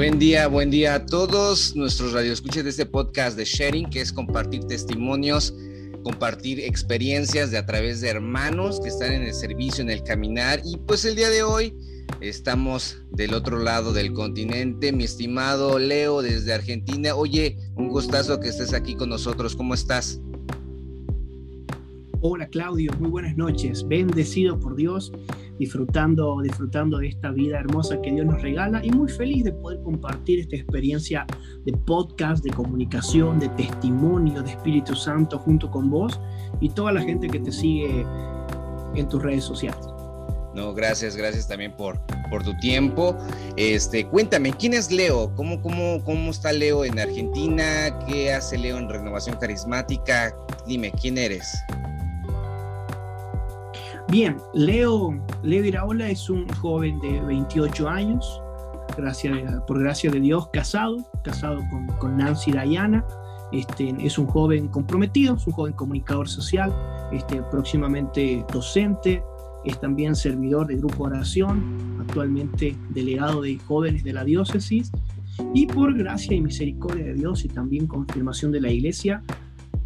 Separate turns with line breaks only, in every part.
Buen día, buen día a todos nuestros radioescuchas de este podcast de Sharing, que es compartir testimonios, compartir experiencias de a través de hermanos que están en el servicio, en el caminar. Y pues el día de hoy estamos del otro lado del continente, mi estimado Leo desde Argentina. Oye, un gustazo que estés aquí con nosotros. ¿Cómo estás?
Hola Claudio, muy buenas noches. Bendecido por Dios, disfrutando, disfrutando de esta vida hermosa que Dios nos regala y muy feliz de poder compartir esta experiencia de podcast, de comunicación, de testimonio de Espíritu Santo junto con vos y toda la gente que te sigue en tus redes sociales.
No, gracias, gracias también por, por tu tiempo. Este, cuéntame, ¿quién es Leo? ¿Cómo, cómo, ¿Cómo está Leo en Argentina? ¿Qué hace Leo en Renovación Carismática? Dime, ¿quién eres?
Bien, Leo, Leo Iraola es un joven de 28 años, por gracia de Dios, casado, casado con, Nancy Dayana. Este, es un joven comprometido, es un joven comunicador social, este, próximamente docente, es también servidor de grupo oración, actualmente delegado de jóvenes de la diócesis, y por gracia y misericordia de Dios y también confirmación de la iglesia,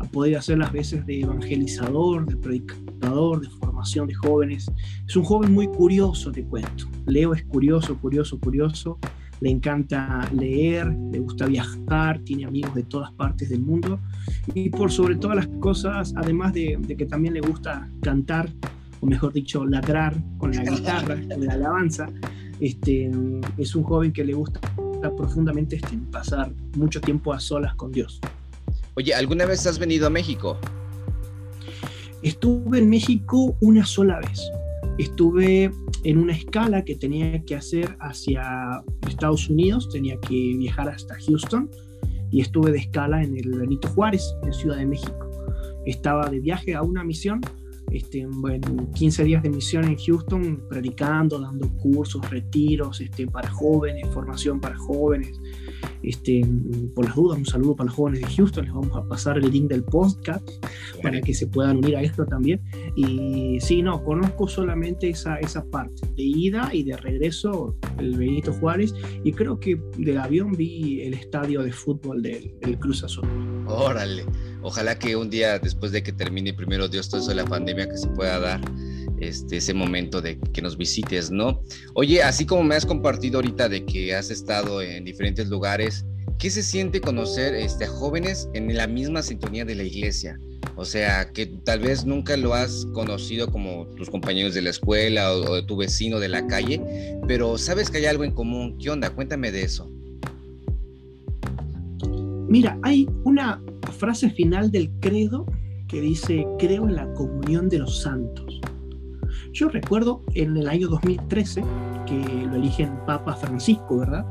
ha podido hacer las veces de evangelizador, de predicador, de formación de jóvenes. Es un joven muy curioso, te cuento. Leo es curioso, curioso, curioso. Le encanta leer, le gusta viajar, tiene amigos de todas partes del mundo. Y por sobre todas las cosas, además de, que también le gusta cantar, o mejor dicho, ladrar con la guitarra, con la alabanza, este, es un joven que le gusta profundamente este, pasar mucho tiempo a solas con Dios.
Oye, ¿alguna vez has venido a México?
Estuve en México una sola vez. Estuve en una escala que tenía que hacer hacia Estados Unidos, tenía que viajar hasta Houston y estuve de escala en el Benito Juárez, en Ciudad de México. Estaba de viaje a una misión, este, bueno, 15 días de misión en Houston, predicando, dando cursos, retiros este, para jóvenes, formación para jóvenes, este, por las dudas, un saludo para los jóvenes de Houston. Les vamos a pasar el link del podcast para que se puedan unir a esto también. Y sí, no, conozco solamente esa, esa parte de ida y de regreso, el Benito Juárez. Y creo que del avión vi el estadio de fútbol del, Cruz Azul.
Órale, ojalá que un día después de que termine primero Dios todo eso de la pandemia que se pueda dar este, ese momento de que nos visites, ¿no? Oye, así como me has compartido ahorita de que has estado en diferentes lugares, ¿qué se siente conocer este, a jóvenes en la misma sintonía de la iglesia? O sea, que tal vez nunca lo has conocido como tus compañeros de la escuela o, de tu vecino de la calle, pero sabes que hay algo en común. ¿Qué onda? Cuéntame de eso.
Mira, hay una frase final del credo que dice, creo en la comunión de los santos. Yo recuerdo en el año 2013 que lo eligen Papa Francisco, ¿verdad?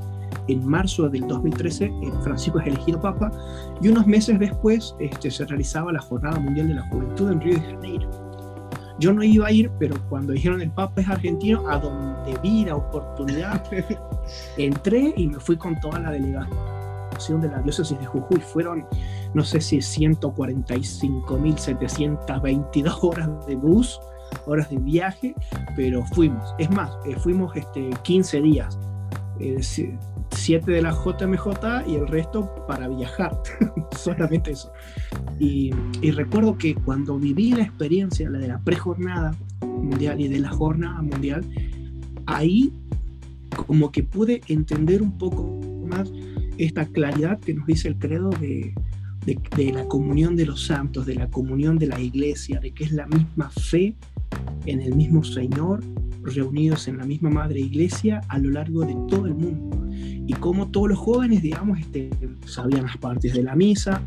En marzo del 2013 eh, Francisco es elegido Papa y unos meses después este, se realizaba la Jornada Mundial de la Juventud en Río de Janeiro. Yo no iba a ir, pero cuando dijeron el Papa es argentino, a donde vi la oportunidad, entré y me fui con toda la delegación de la diócesis de Jujuy. Fueron, no sé si 145.722 horas de bus horas de viaje, pero fuimos. Es más, eh, fuimos este, 15 días, 7 eh, de la JMJ y el resto para viajar, solamente eso. Y, y, recuerdo que cuando viví la experiencia, la de la prejornada mundial y de la jornada mundial, ahí como que pude entender un poco más esta claridad que nos dice el credo de, de, la comunión de los santos, de la comunión de la iglesia, de que es la misma fe en el mismo Señor, reunidos en la misma Madre Iglesia a lo largo de todo el mundo. Y como todos los jóvenes, digamos, este, sabían las partes de la misa,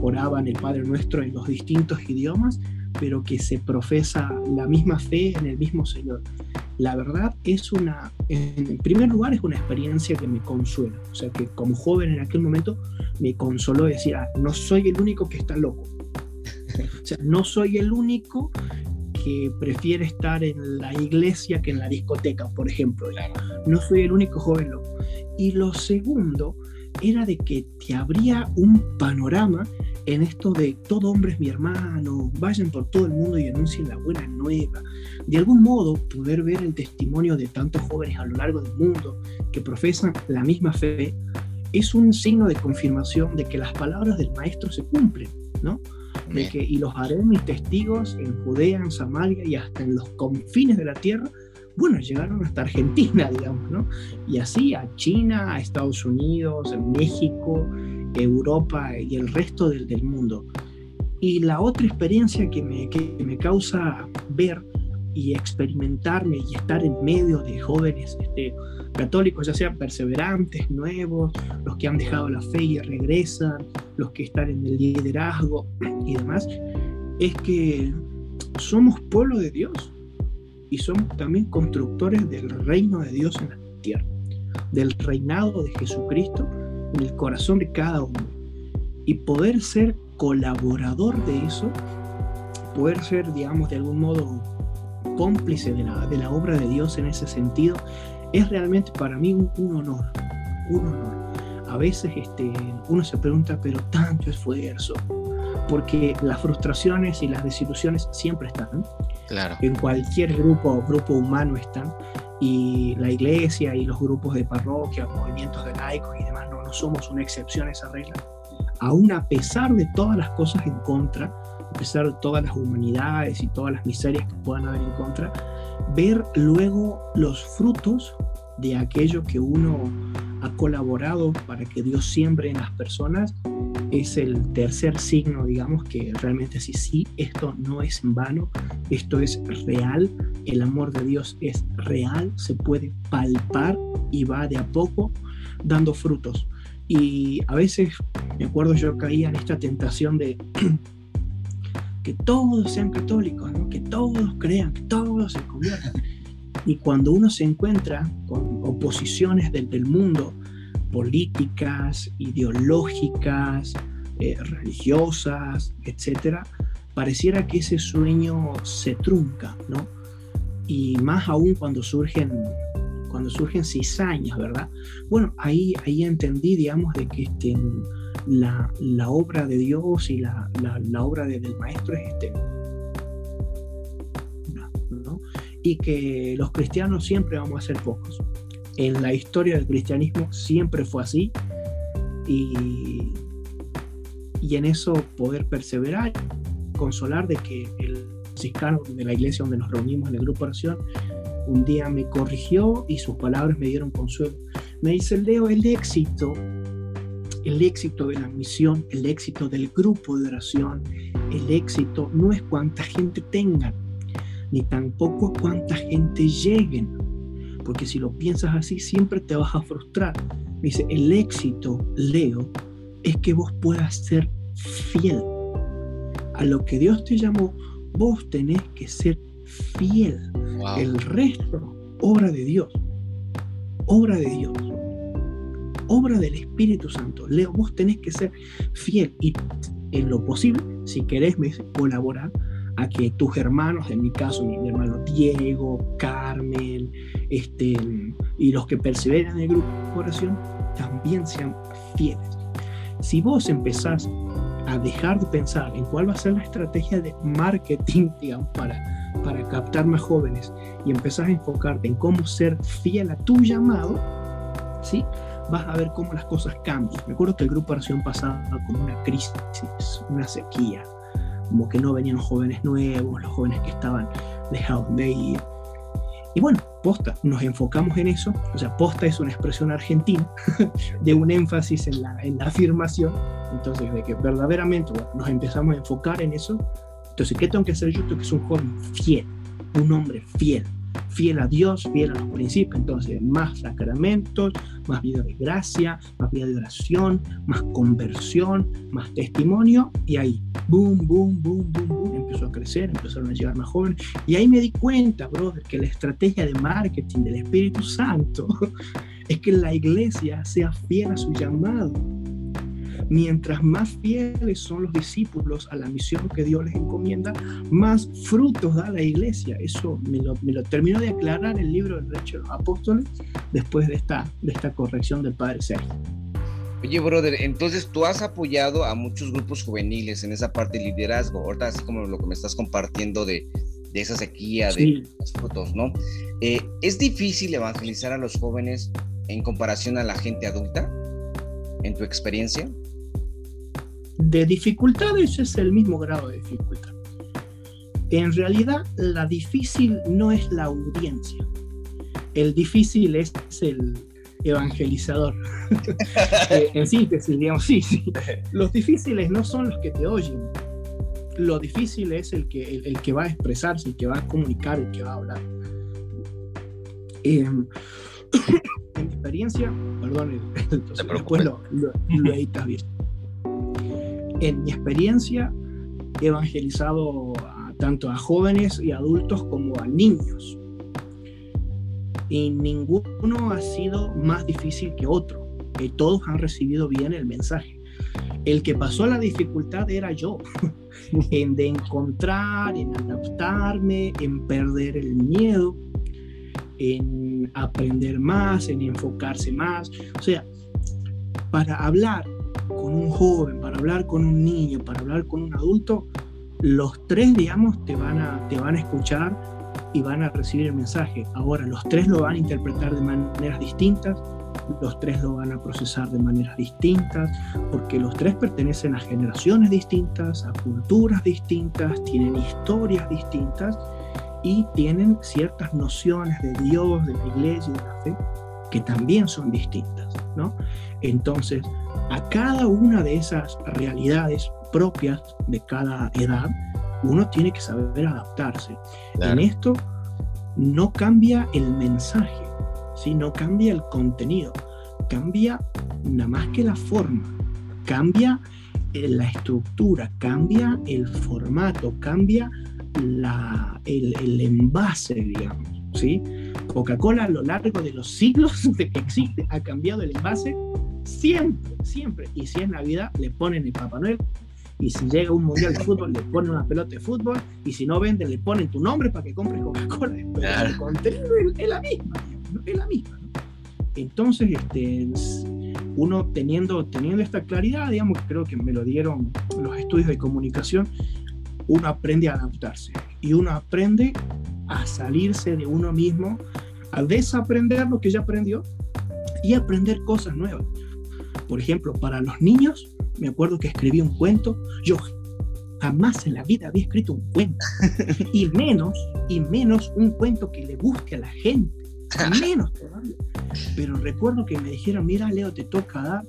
oraban el Padre Nuestro en los distintos idiomas, pero que se profesa la misma fe en el mismo Señor. La verdad es una, en primer lugar, es una experiencia que me consuela. O sea, que como joven en aquel momento me consoló decir, ah, no soy el único que está loco. O sea, no soy el único que prefiere estar en la iglesia que en la discoteca, por ejemplo. No soy el único joven loco. Y lo segundo era de que te abría un panorama en esto de todo hombre es mi hermano, vayan por todo el mundo y anuncien la buena nueva. De algún modo, poder ver el testimonio de tantos jóvenes a lo largo del mundo que profesan la misma fe es un signo de confirmación de que las palabras del Maestro se cumplen, ¿no? De que, y los haré mis testigos en Judea, en Samaria y hasta en los confines de la tierra, bueno, llegaron hasta Argentina, digamos, ¿no? Y así a China, a Estados Unidos, a México, Europa y el resto del, del mundo. Y la otra experiencia que me, que me causa ver y experimentarme y estar en medio de jóvenes este, católicos, ya sean perseverantes, nuevos, los que han dejado la fe y regresan, los que están en el liderazgo y demás, es que somos pueblo de Dios y somos también constructores del reino de Dios en la tierra, del reinado de Jesucristo en el corazón de cada uno. Y poder ser colaborador de eso, poder ser, digamos, de algún modo cómplice de la, de la obra de Dios en ese sentido, es realmente para mí un, honor, un honor. A veces este, uno se pregunta, pero tanto esfuerzo, porque las frustraciones y las desilusiones siempre están. Claro. En cualquier grupo, grupo humano están. Y la iglesia y los grupos de parroquia, movimientos de laicos y somos una excepción a esa regla. Aún a pesar de todas las cosas en contra, a pesar de todas las humanidades y todas las miserias que puedan haber en contra, ver luego los frutos de aquello que uno ha colaborado para que Dios siembre en las personas es el tercer signo, digamos, que realmente sí, sí, esto no es en vano, esto es real, el amor de Dios es real, se puede palpar y va de a poco dando frutos. Y a veces, me acuerdo, yo caía en esta tentación de que todos sean católicos, que todos crean, que todos se conviertan. Y cuando uno se encuentra con oposiciones del, mundo, políticas, ideológicas, eh, religiosas, etcétera, pareciera que ese sueño se trunca, ¿no? Y más aún cuando surgen cuando surgen cizañas, ¿verdad? Bueno, ahí, ahí entendí, digamos, de que este, la, la obra de Dios y la, la, obra del maestro es este. ¿no? Y que los cristianos siempre vamos a ser pocos. En la historia del cristianismo siempre fue así. Y, y en eso poder perseverar, consolar de que el franciscano de la iglesia donde nos reunimos en el grupo de oración, un día me corrigió y sus palabras me dieron consuelo. Me dice, Leo, el éxito el éxito de la misión, el éxito del grupo de oración, el éxito no es cuánta gente tengan, ni tampoco cuánta gente lleguen, porque si lo piensas así siempre te vas a frustrar. dice, el éxito, Leo, es que vos puedas ser fiel a lo que Dios te llamó, vos tenés que ser fiel. El resto, obra de Dios, obra de Dios obra del Espíritu Santo. Leo, vos tenés que ser fiel y en lo posible, si querés colaborar, a que tus hermanos, en mi caso, mi, hermano Diego, Carmen, este, y los que perseveran en el grupo de oración, también sean fieles. Si vos empezás a dejar de pensar en cuál va a ser la estrategia de marketing, digamos, para, para captar más jóvenes y empezás a enfocarte en cómo ser fiel a tu llamado, ¿sí? vas a ver cómo las cosas cambian. Me acuerdo que el grupo de oración pasaba como una crisis, una sequía, como que no venían jóvenes nuevos, los jóvenes que estaban dejados de ir. Y bueno, posta, nos enfocamos en eso, o sea, posta es una expresión argentina de un énfasis en la, en la afirmación, entonces de que verdaderamente nos empezamos a enfocar en eso, entonces, ¿qué tengo que hacer yo? Tengo que ser un joven fiel, un hombre fiel, fiel a Dios, fiel a los principios. Entonces, más sacramentos, más vida de gracia, más vida de oración, más conversión, más testimonio. Y ahí, boom, boom, boom, boom, boom, empezó a crecer, empezaron a llegar más jóvenes. Y ahí me di cuenta, brother, que la estrategia de marketing del Espíritu Santo es que la iglesia sea fiel a su llamado Mientras más fieles son los discípulos a la misión que Dios les encomienda, más frutos da la iglesia. Eso me lo, me lo terminó de aclarar el libro del Derecho de los Apóstoles después de esta, de esta corrección del Padre Sergio.
Oye, brother, entonces tú has apoyado a muchos grupos juveniles en esa parte de liderazgo, ahorita así como lo que me estás compartiendo de, de esa sequía, de las fotos, ¿no? Eh, ¿Es difícil evangelizar a los jóvenes en comparación a la gente adulta, en tu experiencia?
De dificultades es el mismo grado de dificultad. En realidad, la difícil no es la audiencia. El difícil es el evangelizador. Eh, en síntesis, digamos, sí, sí. Los difíciles no son los que te oyen. Lo difícil es el que, el, que va a expresarse, el que va a comunicar, el que va a hablar. Em, en mi experiencia, perdón, después lo, lo, lo editas bien. En mi experiencia, he evangelizado tanto a jóvenes y adultos como a niños. Y ninguno ha sido más difícil que otro. Y todos han recibido bien el mensaje. El que pasó la dificultad era yo, en de encontrar, en adaptarme, en perder el miedo, en aprender más, en enfocarse más. O sea, para hablar un joven, para hablar con un niño, para hablar con un adulto, los tres, digamos, te van a, te van a escuchar y van a recibir el mensaje. Ahora, los tres lo van a interpretar de maneras distintas, los tres lo van a procesar de maneras distintas, porque los tres pertenecen a generaciones distintas, a culturas distintas, tienen historias distintas y tienen ciertas nociones de Dios, de la iglesia y de la fe que también son distintas, ¿no? Entonces, a cada una de esas realidades propias de cada edad, uno tiene que saber adaptarse. En esto no cambia el mensaje, ¿sí? no cambia el contenido, cambia nada más que la forma, cambia eh, la estructura, cambia el formato, cambia la, el, el envase, digamos. ¿sí? Coca-Cola a lo largo de los siglos de que existe ha cambiado el envase siempre, siempre. Y si es Navidad, le ponen el Papá Noel, y si llega un mundial de fútbol, le ponen una pelota de fútbol. Y si no venden, le ponen tu nombre para que compres Coca-Cola. El contenido es, la misma, es la misma. Entonces, este, uno teniendo, teniendo esta claridad, digamos, creo que me lo dieron los estudios de comunicación, uno aprende a adaptarse y uno aprende a salirse de uno mismo, a desaprender lo que ya aprendió y aprender cosas nuevas. Por ejemplo, para los niños, me acuerdo que escribí un cuento, yo jamás en la vida había escrito un cuento, y menos, y menos un cuento que le guste a la gente, menos todavía. Pero recuerdo que me dijeron, mira Leo, te toca dar,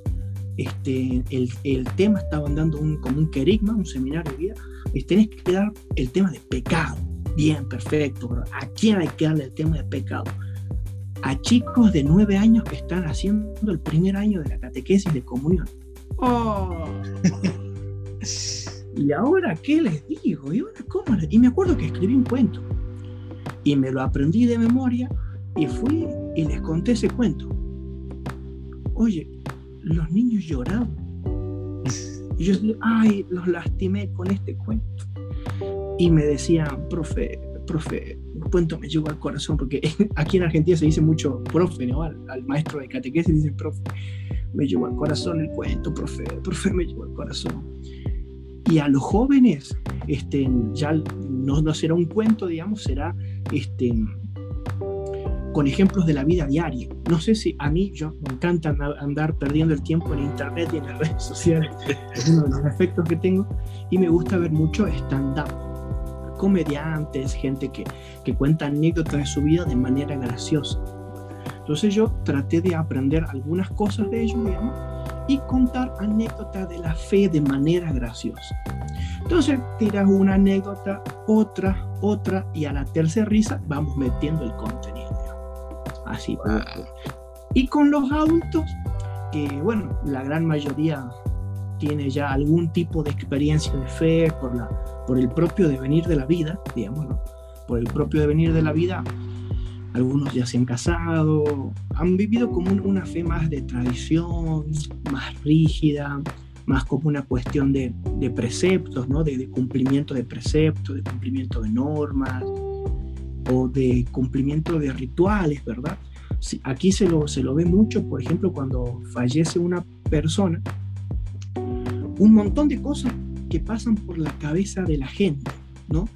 este, el, el tema, estaban dando un, como un querigma, un seminario de vida, y tenés que dar el tema de pecado. Bien, perfecto, pero ¿a quién hay que darle el tema de pecado? A chicos de nueve años que están haciendo el primer año de la catequesis de comunión. Oh. ¿Y ahora qué les digo? ¿Y ahora cómo? Y me acuerdo que escribí un cuento. Y me lo aprendí de memoria y fui y les conté ese cuento. Oye, los niños lloraban. Y yo ay, los lastimé con este cuento. Y me decían, profe, profe, el cuento me llegó al corazón, porque aquí en Argentina se dice mucho profe, ¿no? Al, al maestro de catequesis dice profe me llevó al corazón el cuento, profe, profe, me llevó al corazón. Y a los jóvenes, este, ya no, no será un cuento, digamos, será este, con ejemplos de la vida diaria. No sé si a mí, yo me encanta andar perdiendo el tiempo en internet y en las redes sociales, es uno de los efectos que tengo, y me gusta ver mucho stand-up, comediantes, gente que, que cuenta anécdotas de su vida de manera graciosa. Entonces yo traté de aprender algunas cosas de ellos, digamos, y contar anécdotas de la fe de manera graciosa. Entonces tiras una anécdota, otra, otra, y a la tercera risa vamos metiendo el contenido. Así. Y con los adultos, que bueno, la gran mayoría tiene ya algún tipo de experiencia de fe por, la, por el propio devenir de la vida, digamos, ¿no? Por el propio devenir de la vida, algunos ya se han casado, han vivido como una fe más de tradición, más rígida, más como una cuestión de, preceptos, ¿no? de, cumplimiento de preceptos, de cumplimiento de normas o de cumplimiento de rituales, ¿verdad? aquí se lo, se lo ve mucho, por ejemplo, cuando fallece una persona, un montón de cosas que pasan por la cabeza de la gente, ¿no?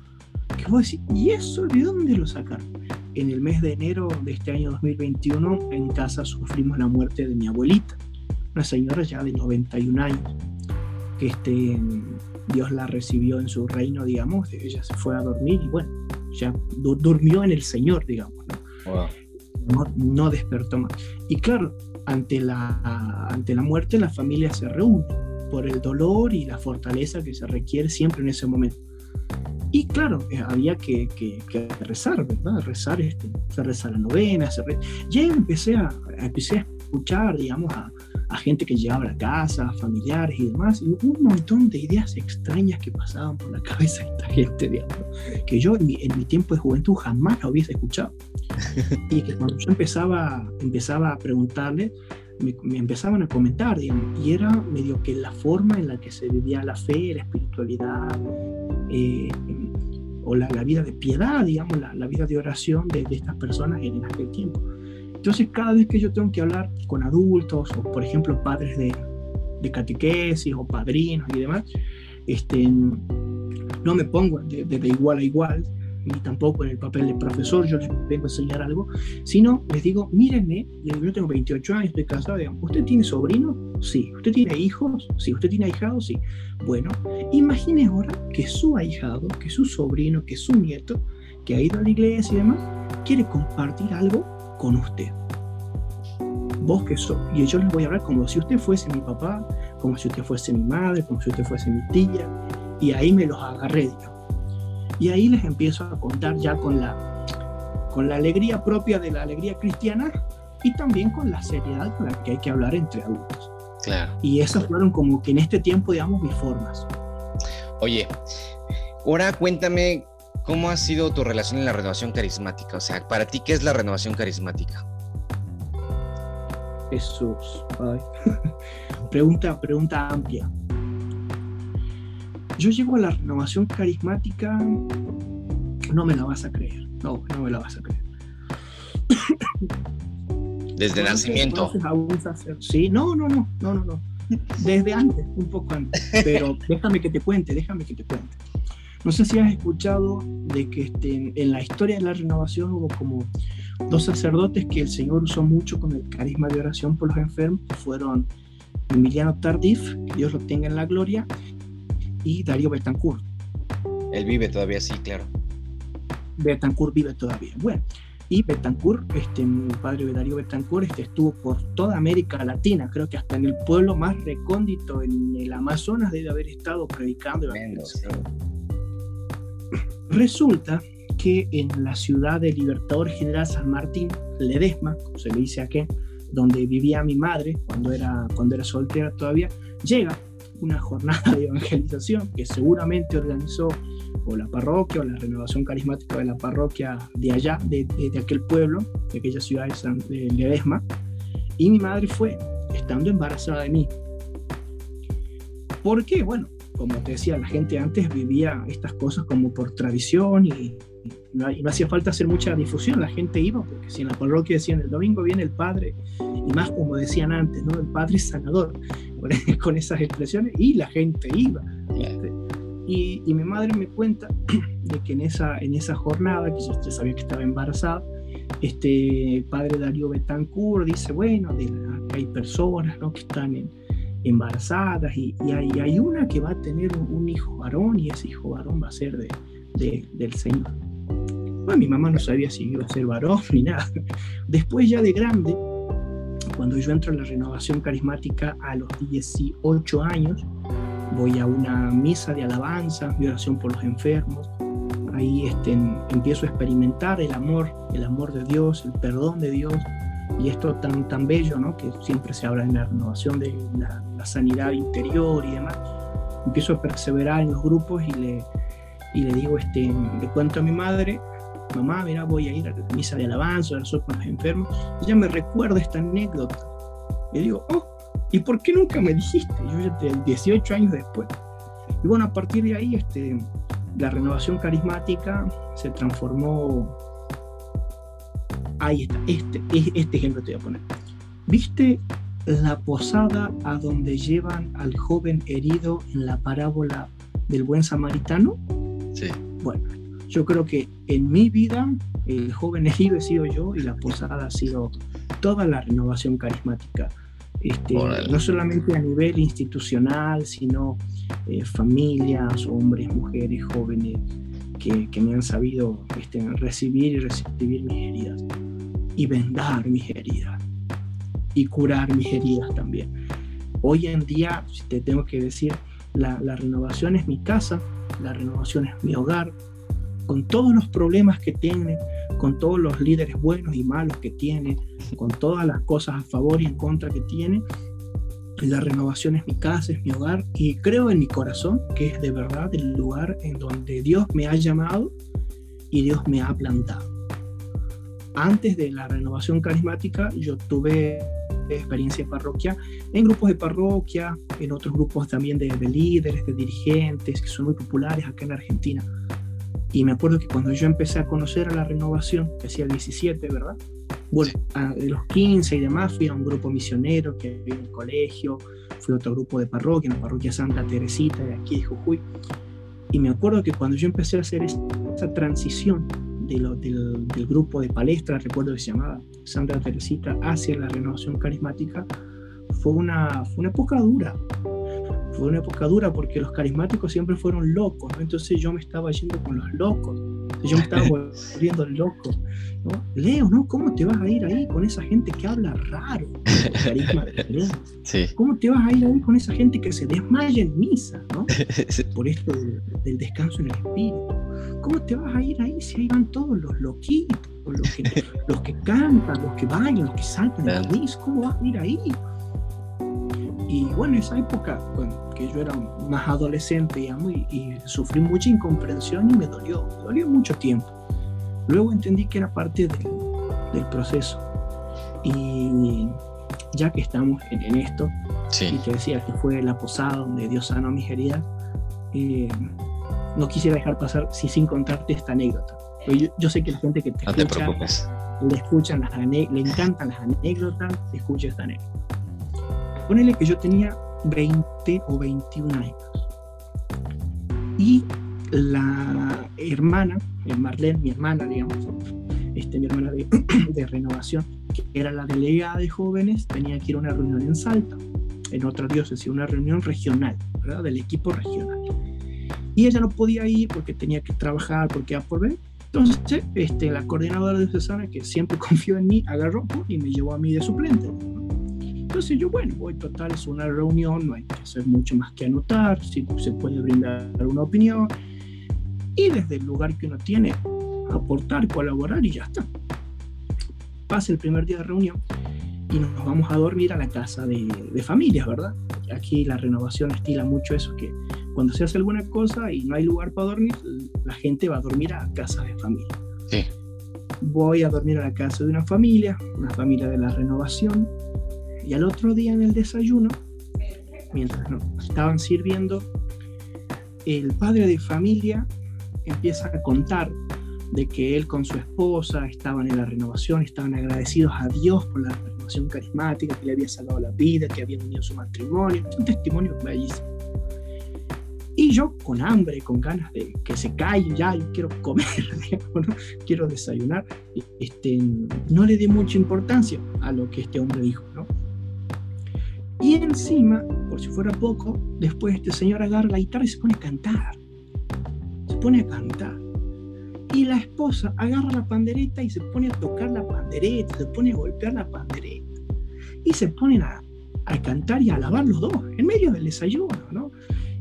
Que vos decís, ¿y eso de dónde lo sacaron? En el mes de enero de este año 2021, en casa sufrimos la muerte de mi abuelita, una señora ya de 91 años, que este, Dios la recibió en su reino, digamos, ella se fue a dormir y bueno, ya durmió en el Señor, digamos, ¿no? No, despertó más. Y claro, ante la, ante la muerte la familia se reúne por el dolor y la fortaleza que se requiere siempre en ese momento. Y claro, eh, había que, que, rezar, ¿verdad? Rezar, este, se reza la novena, se ya empecé a, empecé a escuchar, digamos, a, a gente que llegaba a la casa, familiares y demás, y un montón de ideas extrañas que pasaban por la cabeza de esta gente, digamos, que yo en mi, tiempo de juventud jamás lo hubiese escuchado. Y que cuando yo empezaba, empezaba a preguntarle, me, empezaban a comentar, digamos, y era medio que la forma en la que se vivía la fe, la espiritualidad, eh, o la, la, vida de piedad, digamos, la, la vida de oración de, de, estas personas en aquel tiempo. Entonces, cada vez que yo tengo que hablar con adultos, o por ejemplo, padres de, de catequesis o padrinos y demás, este, no me pongo de, de, igual a igual, ni tampoco en el papel de profesor, yo les vengo a enseñar algo, sino les digo, mírenme, yo tengo 28 años, estoy casado, ¿usted tiene sobrinos? Sí. ¿Usted tiene hijos? Sí. ¿Usted tiene ahijados? Sí. Bueno, imagine ahora que su ahijado, que su sobrino, que su nieto, que ha ido a la iglesia y demás, quiere compartir algo con usted. Vos que sos, y yo les voy a hablar como si usted fuese mi papá, como si usted fuese mi madre, como si usted fuese mi tía, y ahí me los agarré, Y ahí les empiezo a contar ya con la, con la alegría propia de la alegría cristiana y también con la seriedad con la que hay que hablar entre adultos.
Claro.
Y esas fueron como que en este tiempo, digamos, mis formas.
Oye, ahora cuéntame ¿Cómo ha sido tu relación en la renovación carismática? O sea, para ti, ¿qué es la renovación carismática?
Jesús. pregunta, pregunta amplia. Yo llego a la renovación carismática, no me la vas a creer. No, no me la vas a creer.
Desde nacimiento.
Sí, no, no, no, no, no, no. Desde antes, un poco antes. Pero déjame que te cuente, déjame que te cuente. No sé si has escuchado de que este, en la historia de la renovación hubo como dos sacerdotes que el Señor usó mucho con el carisma de oración por los enfermos, fueron Emiliano Tardif, que Dios lo tenga en la gloria, y Darío Betancourt.
Él vive todavía, sí, claro.
Betancourt vive todavía. Bueno, y Betancourt, este, mi padre Darío Betancourt, este, estuvo por toda América Latina, creo que hasta en el pueblo más recóndito, en el Amazonas, debe haber estado predicando. Resulta que en la ciudad de Libertador General San Martín, Ledesma, como se le dice aquí, donde vivía mi madre cuando era, cuando era soltera todavía, llega una jornada de evangelización que seguramente organizó o la parroquia o la renovación carismática de la parroquia de allá, de, aquel pueblo, de aquella ciudad de, San, de Ledesma, y mi madre fue, estando embarazada de mí. ¿Por qué? Bueno, como te decía, la gente antes vivía estas cosas como por tradición y, no, hacía falta hacer mucha difusión, la gente iba, porque si en la parroquia decían el domingo viene el Padre, y más como decían antes, ¿no? El Padre sanador, con esas expresiones, y la gente iba. Este, y, mi madre me cuenta de que en esa, en esa jornada, que yo sabía que estaba embarazada, este padre Darío Betancourt dice, bueno, de hay personas ¿no? que están en, embarazadas y, hay, hay, una que va a tener un, hijo varón y ese hijo varón va a ser de, del Señor. Bueno, mi mamá no sabía si iba a ser varón ni nada. Después ya de grande, cuando yo entro en la renovación carismática a los 18 años, voy a una misa de alabanza, de oración por los enfermos. Ahí este, empiezo a experimentar el amor, el amor de Dios, el perdón de Dios, y esto tan, tan bello, ¿no? que siempre se habla en la renovación de la, sanidad interior y demás, empiezo a perseverar en los grupos y le, y le digo, este, le cuento a mi madre, mamá, mira, voy a ir a la misa de alabanza, a con los enfermos, ella me recuerda esta anécdota. Y digo, oh, ¿y por qué nunca me dijiste? Yo ya 18 años después. Y bueno, a partir de ahí, este, la renovación carismática se transformó ahí está, este, este ejemplo te voy a poner. ¿Viste la posada a donde llevan al joven herido en la parábola del buen samaritano?
Sí.
Bueno, yo creo que en mi vida el joven herido he sido yo y la posada ha sido toda la renovación carismática. Este, no solamente a nivel institucional, sino eh, familias, hombres, mujeres, jóvenes que, que me han sabido este, recibir y recibir mis heridas y vendar mis heridas y curar mis heridas también. Hoy en día, si te tengo que decir, la, la renovación es mi casa, la renovación es mi hogar, con todos los problemas que tiene, con todos los líderes buenos y malos que tiene, con todas las cosas a favor y en contra que tiene, la renovación es mi casa, es mi hogar y creo en mi corazón que es de verdad el lugar en donde Dios me ha llamado y Dios me ha plantado. Antes de la renovación carismática yo tuve experiencia de parroquia en grupos de parroquia, en otros grupos también de, de líderes, de dirigentes que son muy populares acá en Argentina y me acuerdo que cuando yo empecé a conocer a la renovación, que hacía el 17, ¿verdad? Bueno, a, de los 15 y demás fui a un grupo misionero que había en el colegio, fui a otro grupo de parroquia, en la parroquia Santa Teresita de aquí de Jujuy. Y me acuerdo que cuando yo empecé a hacer esa transición de lo, del, del, grupo de palestra, recuerdo que se llamaba Santa Teresita, hacia la renovación carismática, fue una, fue una época dura, fue una época dura porque los carismáticos siempre fueron locos, entonces yo me estaba yendo con los locos, yo me estaba volviendo loco. ¿no? Leo, ¿no? ¿Cómo te vas a ir ahí con esa gente que habla raro? Carisma
sí.
¿Cómo te vas a ir ahí con esa gente que se desmaya en misa? ¿no? Por esto del, del descanso en el espíritu. ¿Cómo te vas a ir ahí si ahí van todos los loquitos, los que, los que cantan, los que bailan, los que saltan en misa? ¿Cómo vas a ir ahí? Y bueno, esa época, bueno, que yo era más adolescente y, y sufrí mucha incomprensión y me dolió, me dolió mucho tiempo. Luego entendí que era parte del, del proceso. Y ya que estamos en, en esto,
sí.
y te decía que fue la posada donde Dios sanó mis heridas, eh, no quisiera dejar pasar si, sin contarte esta anécdota. Yo, yo, sé que la gente que te
no
escucha,
te
le, escuchan las le encantan las anécdotas, escucha esta anécdota. Ponele que yo tenía 20 o 21 años. Y la hermana, Marlene, mi hermana, digamos, este, mi hermana de, de, renovación, que era la delegada de jóvenes, tenía que ir a una reunión en Salta, en otra diócesis, una reunión regional, ¿verdad? Del equipo regional. Y ella no podía ir porque tenía que trabajar, porque iba por ver. Entonces, este, la coordinadora diocesana, que siempre confió en mí, agarró y me llevó a mí de suplente. Entonces yo, bueno, voy total, es una reunión, no hay que hacer mucho más que anotar, si se puede brindar una opinión y desde el lugar que uno tiene, aportar, colaborar y ya está. Pasa el primer día de reunión y nos vamos a dormir a la casa de, de familias, ¿verdad? Aquí la renovación estila mucho eso, que cuando se hace alguna cosa y no hay lugar para dormir, la gente va a dormir a casa de familia.
Sí.
Voy a dormir a la casa de una familia, una familia de la renovación, y al otro día en el desayuno, mientras nos estaban sirviendo, el padre de familia empieza a contar de que él con su esposa estaban en la renovación, estaban agradecidos a Dios por la renovación carismática, que le había salvado la vida, que había unido su matrimonio, un testimonio bellísimo. Y yo con hambre, con ganas de que se calle ya, yo quiero comer, digamos, quiero desayunar, este, no le di mucha importancia a lo que este hombre dijo, ¿no? Y encima, por si fuera poco, después este señor agarra la guitarra y se pone a cantar. Se pone a cantar. Y la esposa agarra la pandereta y se pone a tocar la pandereta, se pone a golpear la pandereta. Y se ponen a, a cantar y a alabar los dos, en medio del desayuno, ¿no?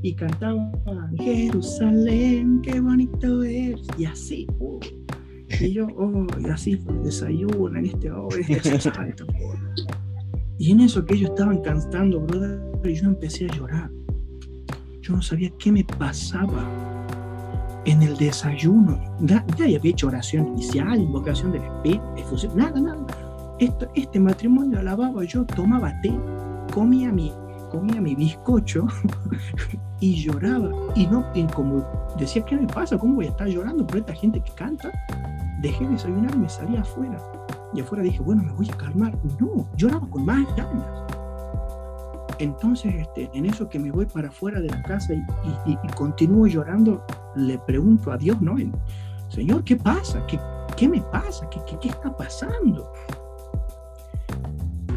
Y cantaban, Jerusalén, qué bonito es. Y así, oh. Y yo, oh, y así desayuno en este, oh, en este. Y en eso que ellos estaban cantando, brother, yo empecé a llorar. Yo no sabía qué me pasaba en el desayuno. Nadie había hecho oración inicial, invocación del Espíritu, efusión, nada, nada. Esto, este matrimonio alababa, yo tomaba té, comía mi, comía mi bizcocho y lloraba. Y no, y como decía, ¿qué me pasa? ¿Cómo voy a estar llorando por esta gente que canta? Dejé de desayunar y me salí afuera. Y afuera dije, bueno, me voy a calmar. No, lloraba con más ganas. Entonces, este, en eso que me voy para afuera de la casa y, continúo llorando, le pregunto a Dios, ¿no? Señor, ¿qué pasa? ¿Qué, qué me pasa? ¿Qué, qué, está pasando?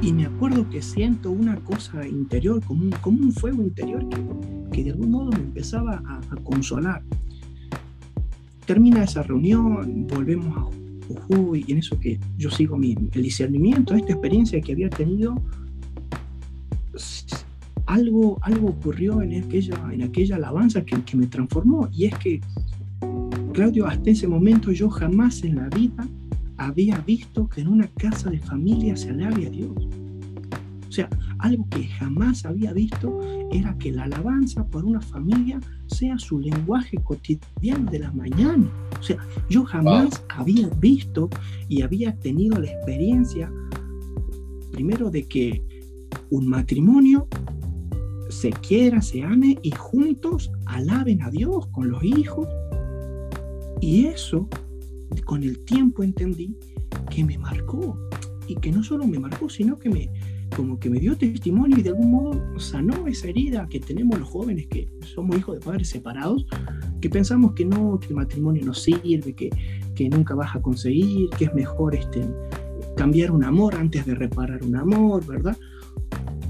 Y me acuerdo que siento una cosa interior, como un, como un fuego interior que, que de algún modo me empezaba a, a consolar. Termina esa reunión, volvemos a y en eso que yo sigo mi, el discernimiento, esta experiencia que había tenido, algo, algo ocurrió en aquella, en aquella alabanza que, que me transformó. Y es que, Claudio, hasta ese momento yo jamás en la vida había visto que en una casa de familia se alabe a Dios. O sea, algo que jamás había visto era que la alabanza por una familia sea su lenguaje cotidiano de la mañana. O sea, yo jamás había visto y había tenido la experiencia, primero, de que un matrimonio se quiera, se ame y juntos alaben a Dios con los hijos. Y eso, con el tiempo entendí que me marcó. Y que no solo me marcó, sino que me, como que me dio testimonio y de algún modo sanó esa herida que tenemos los jóvenes que somos hijos de padres separados, que pensamos que no, que el matrimonio no sirve, que, que nunca vas a conseguir, que es mejor este, cambiar un amor antes de reparar un amor, ¿verdad?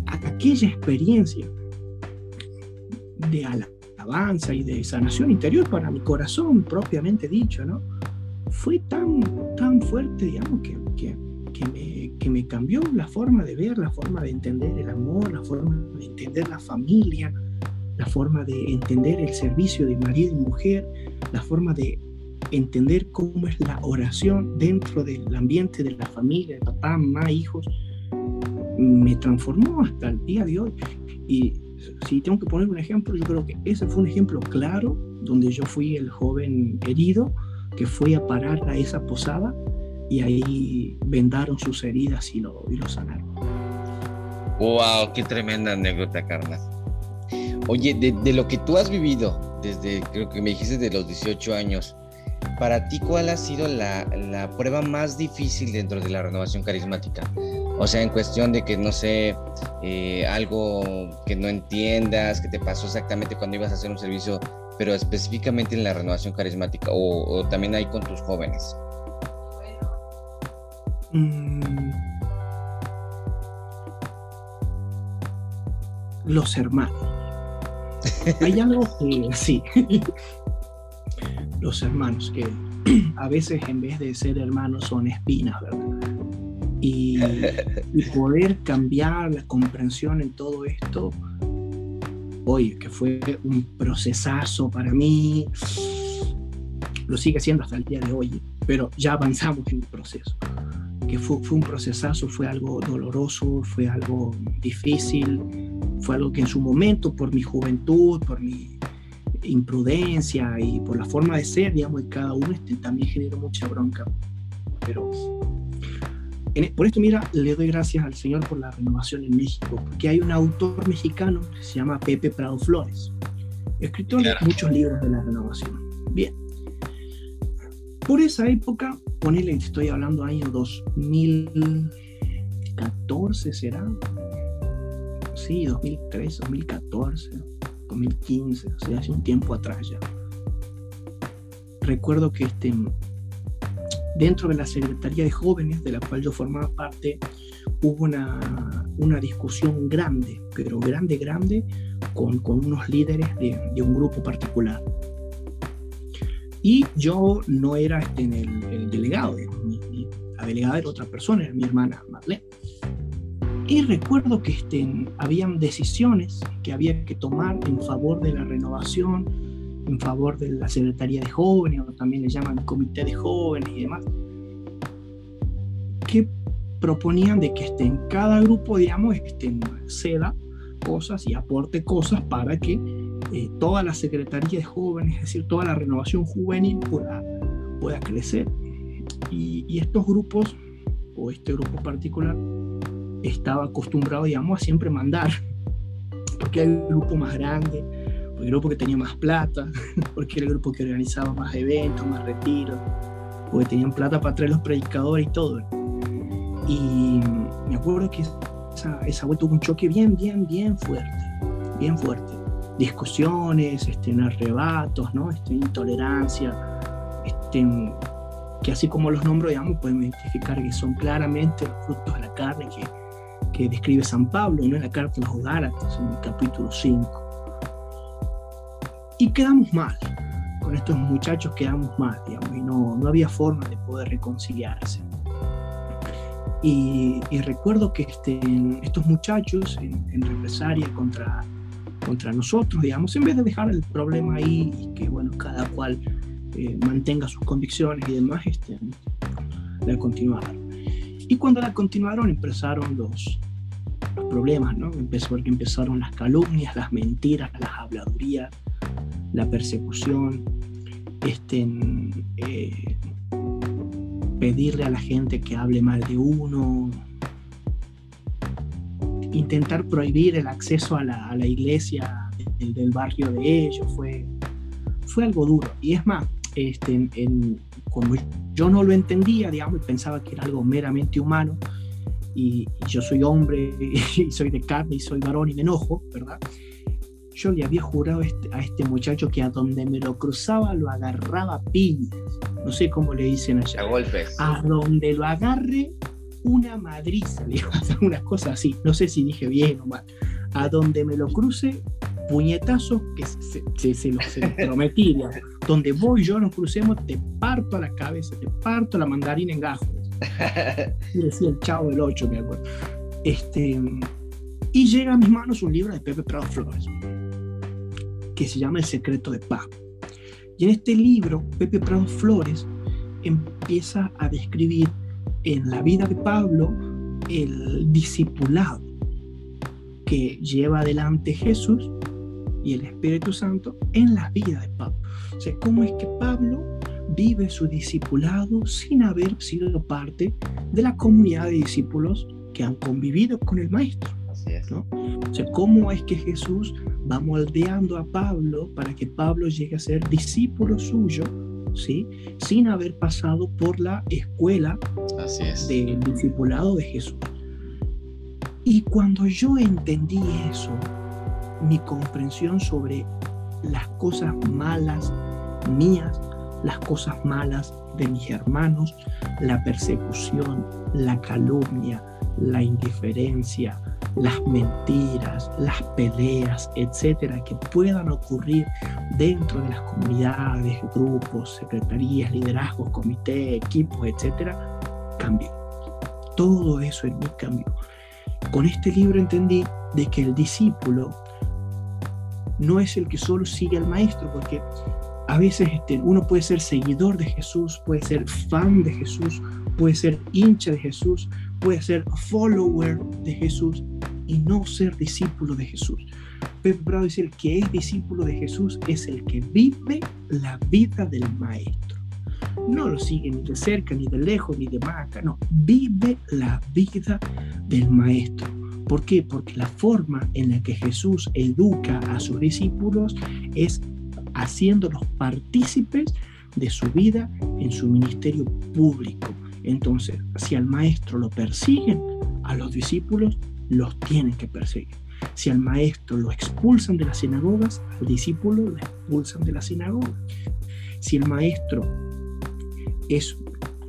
Aquella experiencia de alabanza y de sanación interior para mi corazón propiamente dicho, ¿no? Fue tan, tan fuerte, digamos, que, que, que me cambió la forma de ver, la forma de entender el amor, la forma de entender la familia, la forma de entender el servicio de marido y mujer, la forma de entender cómo es la oración dentro del ambiente de la familia, de papá, mamá, hijos, me transformó hasta el día de hoy. Y si tengo que poner un ejemplo, yo creo que ese fue un ejemplo claro donde yo fui el joven herido que fue a parar a esa posada y ahí vendaron sus heridas y lo, y lo sanaron.
¡Wow! ¡Qué tremenda anécdota, carnal! Oye, de, lo que tú has vivido, desde creo que me dijiste de los 18 años, para ti, ¿cuál ha sido la, la, prueba más difícil dentro de la renovación carismática? O sea, en cuestión de que, no sé, eh, algo que no entiendas, que te pasó exactamente cuando ibas a hacer un servicio, pero específicamente en la renovación carismática, o, o también ahí con tus jóvenes. Mm.
los hermanos. Hay algo que sí. los hermanos, que a veces en vez de ser hermanos son espinas, ¿verdad? Y, y, poder cambiar la comprensión en todo esto, oye, que fue un procesazo para mí, lo sigue siendo hasta el día de hoy, pero ya avanzamos en el proceso que fue, un procesazo, fue algo doloroso, fue algo difícil, fue algo que en su momento, por mi juventud, por mi imprudencia y por la forma de ser, digamos, de cada uno, este, también generó mucha bronca. Pero e, por esto, mira, le doy gracias al Señor por la renovación en México, porque hay un autor mexicano que se llama Pepe Prado Flores, escritor de muchos libros de la renovación. Bien. Por esa época ponele, estoy hablando año 2014, ¿será? Sí, 2013, 2014, 2015, o sea, hace un tiempo atrás ya. Recuerdo que este, dentro de la Secretaría de Jóvenes, de la cual yo formaba parte, hubo una, una discusión grande, pero grande, grande, con, con unos líderes de, de un grupo particular. Y yo no era en el, delegado, la delegada era otra persona, era mi hermana Marlene. Y recuerdo que este, habían decisiones que había que tomar en favor de la renovación, en favor de la Secretaría de Jóvenes, o también le llaman Comité de Jóvenes y demás, que proponían de que este, en cada grupo, digamos, este, ceda cosas y aporte cosas para que eh, toda la Secretaría de Jóvenes, es decir, toda la renovación juvenil pueda, pueda crecer. Y, estos grupos, o este grupo particular, estaba acostumbrado, digamos, a siempre mandar, porque era el grupo más grande, porque el grupo que tenía más plata, porque era el grupo que organizaba más eventos, más retiros, porque tenían plata para traer los predicadores y todo. Y me acuerdo que esa, esa vuelta tuvo un choque bien, bien, bien fuerte, bien fuerte. Discusiones, este, arrebatos, ¿no? Este, intolerancia, este, que así como los nombro, digamos, podemos identificar que son claramente los frutos de la carne que, que describe San Pablo ¿no? en la carta a los Gálatas, en el capítulo 5. Y quedamos mal, con estos muchachos quedamos mal, digamos, y no, no había forma de poder reconciliarse. Y, recuerdo que este, estos muchachos en, represalia contra, contra nosotros, digamos, en vez de dejar el problema ahí y que, bueno, cada cual eh, mantenga sus convicciones y demás, este, la continuaron. Y cuando la continuaron empezaron los, problemas, ¿no? Empezó porque empezaron las calumnias, las mentiras, las habladurías, la persecución, este, eh, pedirle a la gente que hable mal de uno, intentar prohibir el acceso a la, a la iglesia del, del, barrio de ellos, fue, fue algo duro. Y es más, este, en, como yo no lo entendía, digamos, pensaba que era algo meramente humano, y, y yo soy hombre, y soy de carne, y soy varón, y me enojo, ¿verdad? yo le había jurado este, a este muchacho que a donde me lo cruzaba lo agarraba piñas. No sé cómo le dicen allá.
A golpes.
A donde lo agarre, una madriza. Le iba a hacer una cosa así. No sé si dije bien o mal. A donde me lo cruce, puñetazo que se, se, lo prometí. donde voy yo nos crucemos, te parto a la cabeza, te parto la mandarina en gajos. Y decía el chavo del 8, me acuerdo. Este, y llega a mis manos un libro de Pepe Prado Flores que se llama El secreto de Pablo. Y en este libro, Pepe Prado Flores empieza a describir en la vida de Pablo el discipulado que lleva adelante Jesús y el Espíritu Santo en la vida de Pablo. O sea, cómo es que Pablo vive su discipulado sin haber sido parte de la comunidad de discípulos que han convivido con el Maestro. ¿no? O sea, cómo es que Jesús va moldeando a Pablo para que Pablo llegue a ser discípulo suyo, ¿sí? Sin haber pasado por la escuela del discipulado de Jesús. Y cuando yo entendí eso, mi comprensión sobre las cosas malas mías, las cosas malas de mis hermanos, la persecución, la calumnia, la indiferencia, las mentiras, las peleas, etcétera, que puedan ocurrir dentro de las comunidades, grupos, secretarías, liderazgos, comités, equipos, etcétera, cambió. Todo eso en mí cambió. Con este libro entendí de que el discípulo no es el que solo sigue al maestro, porque a veces este, uno puede ser seguidor de Jesús, puede ser fan de Jesús, puede ser hincha de Jesús, puede ser follower de Jesús y no ser discípulo de Jesús. Pepe Prado dice, el que es discípulo de Jesús es el que vive la vida del Maestro. No lo sigue ni de cerca, ni de lejos, ni de más acá, no, vive la vida del Maestro. ¿Por qué? Porque la forma en la que Jesús educa a sus discípulos es haciéndolos partícipes de su vida en su ministerio público. Entonces, si al maestro lo persiguen, a los discípulos los tienen que perseguir. Si al maestro lo expulsan de las sinagogas, al discípulo lo expulsan de la sinagoga. Si el maestro es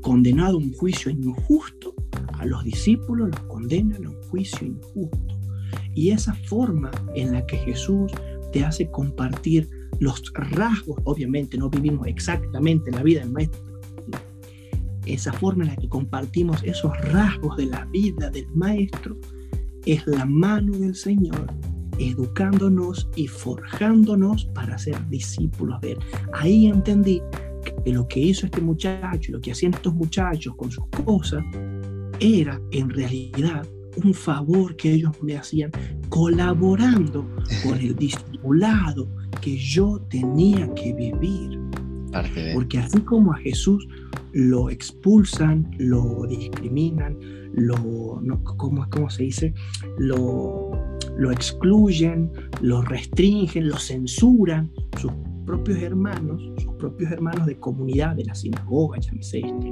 condenado a un juicio injusto, a los discípulos los condenan a un juicio injusto. Y esa forma en la que Jesús te hace compartir los rasgos, obviamente no vivimos exactamente la vida del maestro, esa forma en la que compartimos esos rasgos de la vida del maestro es la mano del Señor educándonos y forjándonos para ser discípulos de Él. Ahí entendí que lo que hizo este muchacho, lo que hacían estos muchachos con sus cosas, era en realidad un favor que ellos me hacían colaborando con el discipulado que yo tenía que vivir. Porque así como a Jesús lo expulsan, lo discriminan, lo, no, ¿cómo, ¿cómo, se dice? Lo, lo excluyen, lo restringen, lo censuran. Sus propios hermanos, sus propios hermanos de comunidad, de la sinagoga, llámese este,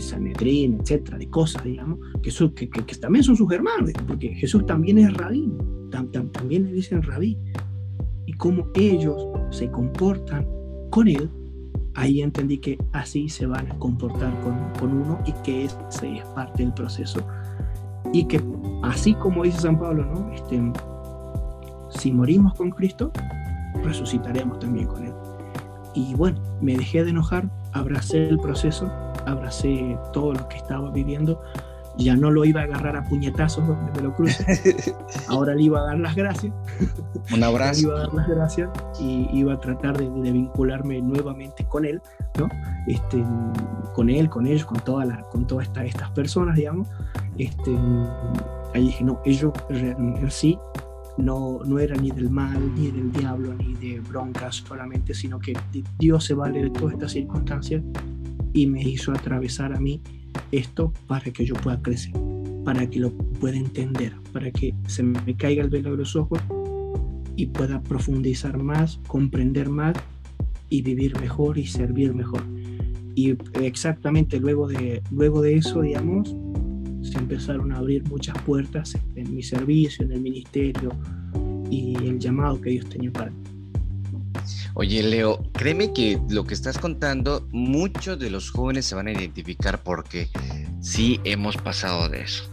Sanedrín, etcétera, de cosas, digamos, que, que, también son sus hermanos, porque Jesús también es rabí, también le dicen rabí, y cómo ellos se comportan con él, ahí entendí que así se van a comportar con, con uno y que ese es parte del proceso. Y que así como dice San Pablo, ¿no? Este, si morimos con Cristo, resucitaremos también con Él. Y bueno, me dejé de enojar, abracé el proceso, abracé todo lo que estaba viviendo ya no lo iba a agarrar a puñetazos donde me lo cruce. Ahora le iba a dar las gracias.
Un abrazo.
le iba a dar las gracias y iba a tratar de, vincularme nuevamente con él, ¿no? Este, con él, con ellos, con, con todas esta, estas personas, digamos. Este, ahí dije, no, ellos en sí no, no era ni del mal, ni del diablo, ni de broncas solamente, sino que Dios se vale de todas estas circunstancias y me hizo atravesar a mí esto para que yo pueda crecer, para que lo pueda entender, para que se me caiga el velo de los ojos y pueda profundizar más, comprender más y vivir mejor y servir mejor. Y exactamente luego de, luego de eso, digamos, se empezaron a abrir muchas puertas en mi servicio, en el ministerio y el llamado que Dios tenía para mí.
Oye, Leo, créeme que lo que estás contando, muchos de los jóvenes se van a identificar porque sí hemos pasado de eso.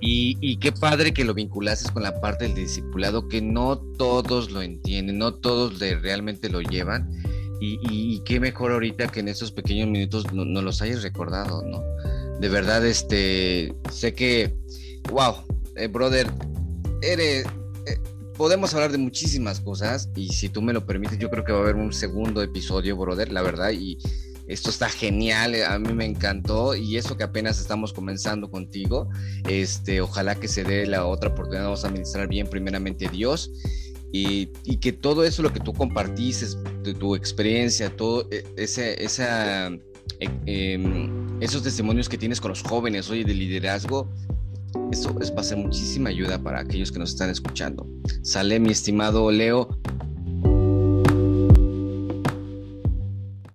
Y, qué padre que lo vinculases con la parte del discipulado, que no todos lo entienden, no todos realmente lo llevan. Y, qué mejor ahorita que en estos pequeños minutos nos no los hayas recordado, ¿no? De verdad, este, sé que, wow, eh, brother, eres, podemos hablar de muchísimas cosas y si tú me lo permites, yo creo que va a haber un segundo episodio, brother, la verdad, y esto está genial, eh, a mí me encantó y eso que apenas estamos comenzando contigo, este, ojalá que se dé la otra oportunidad, vamos a administrar bien primeramente Dios y, y que todo eso lo que tú compartices, de tu experiencia, todo e, ese, esa, e, em, esos testimonios que tienes con los jóvenes, hoy de liderazgo, eso es, va a ser muchísima ayuda para aquellos que nos están escuchando. Sale mi estimado Leo.